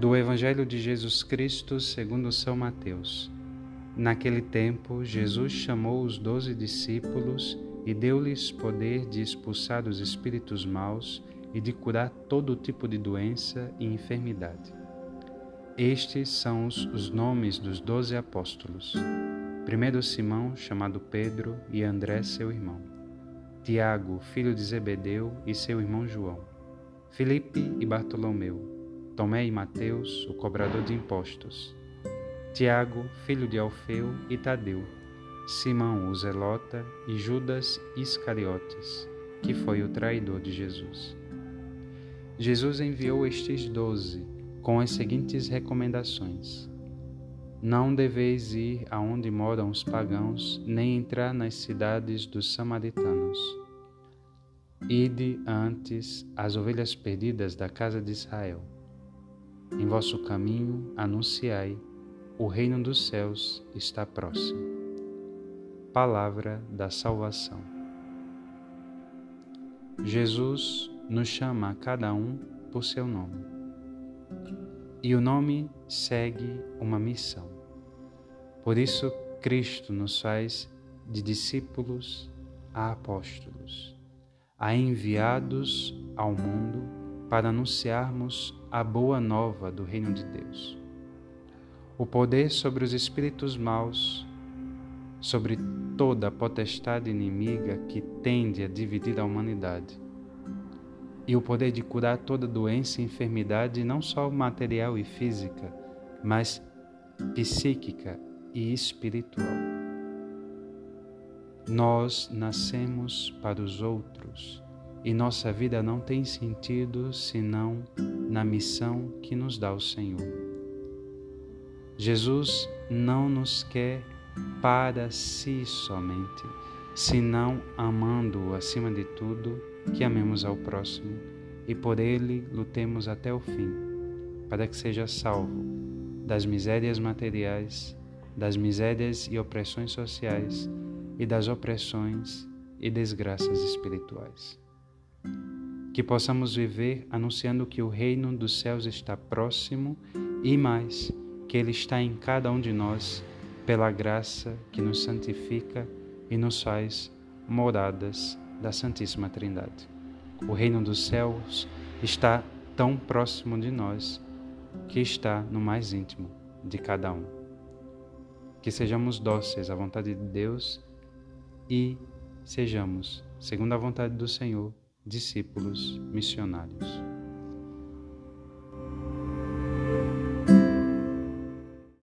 do Evangelho de Jesus Cristo segundo São Mateus. Naquele tempo, Jesus chamou os doze discípulos e deu-lhes poder de expulsar os espíritos maus e de curar todo tipo de doença e enfermidade. Estes são os nomes dos doze apóstolos. Primeiro Simão, chamado Pedro, e André, seu irmão. Tiago, filho de Zebedeu, e seu irmão João. Filipe e Bartolomeu Tomé e Mateus, o cobrador de impostos, Tiago, filho de Alfeu e Tadeu, Simão o Zelota e Judas Iscariotes, que foi o traidor de Jesus. Jesus enviou estes doze com as seguintes recomendações: Não deveis ir aonde moram os pagãos, nem entrar nas cidades dos samaritanos. Ide antes as ovelhas perdidas da casa de Israel. Em vosso caminho anunciai: o reino dos céus está próximo. Palavra da salvação. Jesus nos chama a cada um por seu nome. E o nome segue uma missão. Por isso, Cristo nos faz de discípulos a apóstolos, a enviados ao mundo para anunciarmos a boa nova do Reino de Deus. O poder sobre os espíritos maus, sobre toda a potestade inimiga que tende a dividir a humanidade, e o poder de curar toda doença e enfermidade, não só material e física, mas psíquica e espiritual. Nós nascemos para os outros e nossa vida não tem sentido senão na missão que nos dá o Senhor. Jesus não nos quer para si somente, senão amando-o acima de tudo, que amemos ao próximo e por ele lutemos até o fim, para que seja salvo das misérias materiais, das misérias e opressões sociais e das opressões e desgraças espirituais que possamos viver anunciando que o reino dos céus está próximo e mais, que ele está em cada um de nós pela graça que nos santifica e nos faz moradas da Santíssima Trindade. O reino dos céus está tão próximo de nós que está no mais íntimo de cada um. Que sejamos dóceis à vontade de Deus e sejamos, segundo a vontade do Senhor, discípulos missionários.